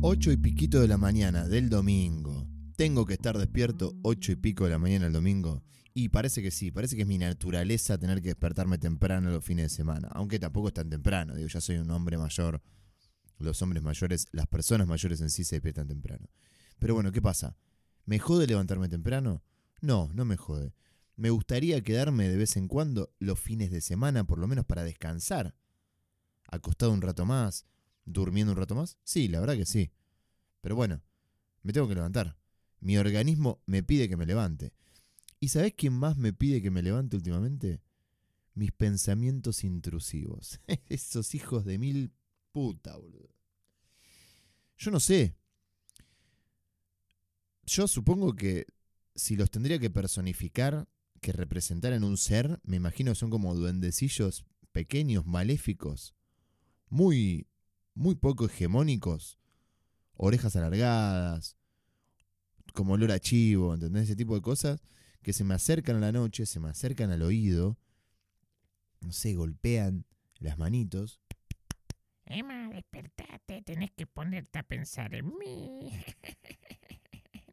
8 y piquito de la mañana del domingo. Tengo que estar despierto 8 y pico de la mañana el domingo. Y parece que sí, parece que es mi naturaleza tener que despertarme temprano los fines de semana. Aunque tampoco es tan temprano, digo, ya soy un hombre mayor. Los hombres mayores, las personas mayores en sí se despiertan temprano. Pero bueno, ¿qué pasa? ¿Me jode levantarme temprano? No, no me jode. Me gustaría quedarme de vez en cuando los fines de semana, por lo menos para descansar. Acostado un rato más, durmiendo un rato más. Sí, la verdad que sí. Pero bueno, me tengo que levantar. Mi organismo me pide que me levante. ¿Y sabés quién más me pide que me levante últimamente? Mis pensamientos intrusivos. Esos hijos de mil puta, boludo. Yo no sé. Yo supongo que si los tendría que personificar, que representaran un ser, me imagino que son como duendecillos pequeños, maléficos, muy, muy poco hegemónicos, orejas alargadas, como olor a chivo, ¿entendés? Ese tipo de cosas que se me acercan a la noche, se me acercan al oído, no sé, golpean las manitos. Emma, despertate, tenés que ponerte a pensar en mí.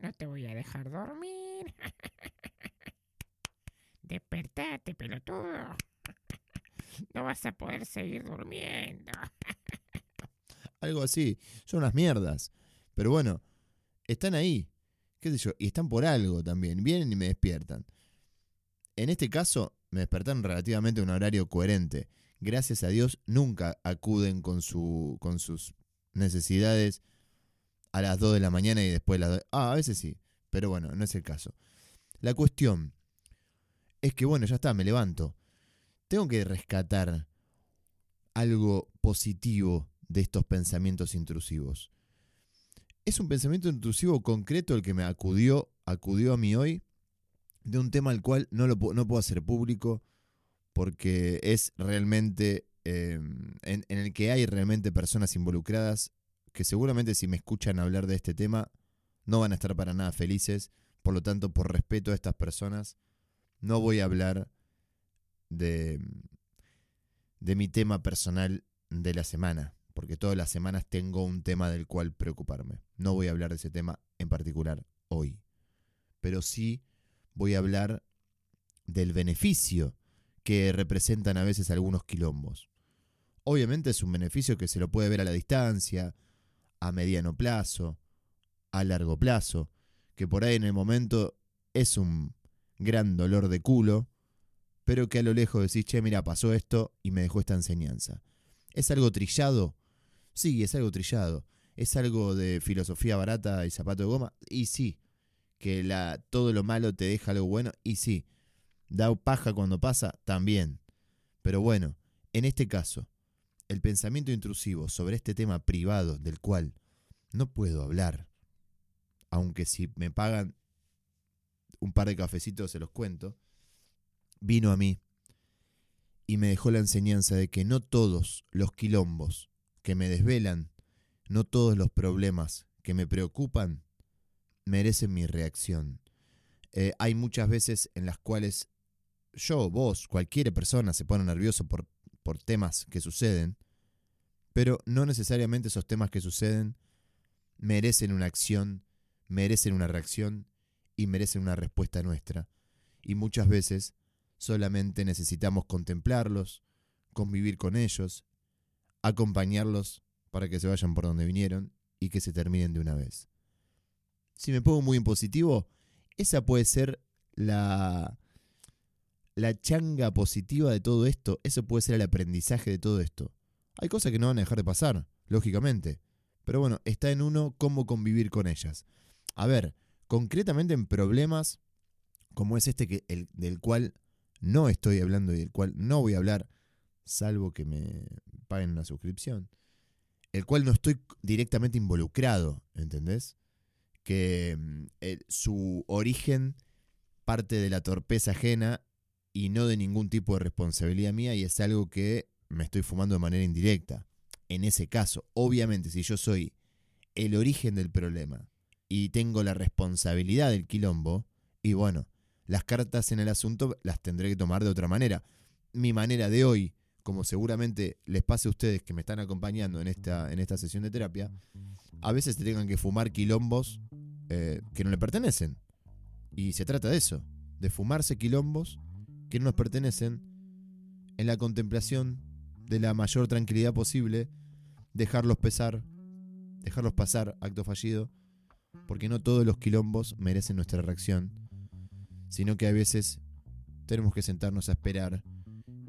No te voy a dejar dormir. Despertate, pelotudo. No vas a poder seguir durmiendo. Algo así. Son unas mierdas. Pero bueno, están ahí. ¿Qué sé yo? Y están por algo también. Vienen y me despiertan. En este caso, me despertaron relativamente a un horario coherente. Gracias a Dios, nunca acuden con, su, con sus necesidades a las 2 de la mañana y después las 2. Ah, a veces sí. Pero bueno, no es el caso. La cuestión es que, bueno, ya está, me levanto. Tengo que rescatar algo positivo de estos pensamientos intrusivos. Es un pensamiento intrusivo concreto el que me acudió, acudió a mí hoy de un tema al cual no, lo, no puedo hacer público porque es realmente eh, en, en el que hay realmente personas involucradas que seguramente si me escuchan hablar de este tema no van a estar para nada felices. Por lo tanto, por respeto a estas personas, no voy a hablar de, de mi tema personal de la semana, porque todas las semanas tengo un tema del cual preocuparme. No voy a hablar de ese tema en particular hoy, pero sí voy a hablar del beneficio que representan a veces algunos quilombos. Obviamente es un beneficio que se lo puede ver a la distancia, a mediano plazo, a largo plazo, que por ahí en el momento es un gran dolor de culo, pero que a lo lejos decís, che, mira, pasó esto y me dejó esta enseñanza. ¿Es algo trillado? Sí, es algo trillado. ¿Es algo de filosofía barata y zapato de goma? Y sí. Que todo lo malo te deja algo bueno. Y sí. ¿Da paja cuando pasa? También. Pero bueno, en este caso, el pensamiento intrusivo sobre este tema privado del cual no puedo hablar, aunque si me pagan un par de cafecitos se los cuento, vino a mí y me dejó la enseñanza de que no todos los quilombos que me desvelan, no todos los problemas que me preocupan, merecen mi reacción. Eh, hay muchas veces en las cuales yo, vos, cualquier persona se pone nervioso por por temas que suceden, pero no necesariamente esos temas que suceden merecen una acción, merecen una reacción y merecen una respuesta nuestra. Y muchas veces solamente necesitamos contemplarlos, convivir con ellos, acompañarlos para que se vayan por donde vinieron y que se terminen de una vez. Si me pongo muy impositivo, esa puede ser la, la changa positiva de todo esto, eso puede ser el aprendizaje de todo esto. Hay cosas que no van a dejar de pasar, lógicamente. Pero bueno, está en uno cómo convivir con ellas. A ver, concretamente en problemas como es este que, el, del cual no estoy hablando y del cual no voy a hablar, salvo que me paguen una suscripción, el cual no estoy directamente involucrado, ¿entendés? Que mm, su origen parte de la torpeza ajena y no de ningún tipo de responsabilidad mía y es algo que me estoy fumando de manera indirecta. En ese caso, obviamente, si yo soy el origen del problema y tengo la responsabilidad del quilombo, y bueno, las cartas en el asunto las tendré que tomar de otra manera. Mi manera de hoy, como seguramente les pase a ustedes que me están acompañando en esta, en esta sesión de terapia, a veces te tengan que fumar quilombos eh, que no le pertenecen. Y se trata de eso, de fumarse quilombos que no nos pertenecen en la contemplación de la mayor tranquilidad posible, dejarlos pesar, dejarlos pasar, acto fallido, porque no todos los quilombos merecen nuestra reacción, sino que a veces tenemos que sentarnos a esperar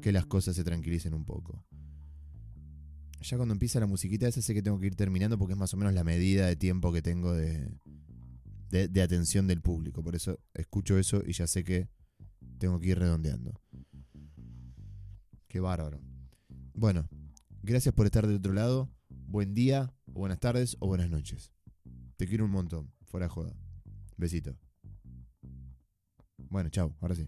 que las cosas se tranquilicen un poco. Ya cuando empieza la musiquita esa sé que tengo que ir terminando porque es más o menos la medida de tiempo que tengo de, de, atención del público. Por eso escucho eso y ya sé que tengo que ir redondeando. Qué bárbaro. Bueno, gracias por estar del otro lado. Buen día, o buenas tardes, o buenas noches. Te quiero un montón. Fuera joda. Besito. Bueno, chao. Ahora sí.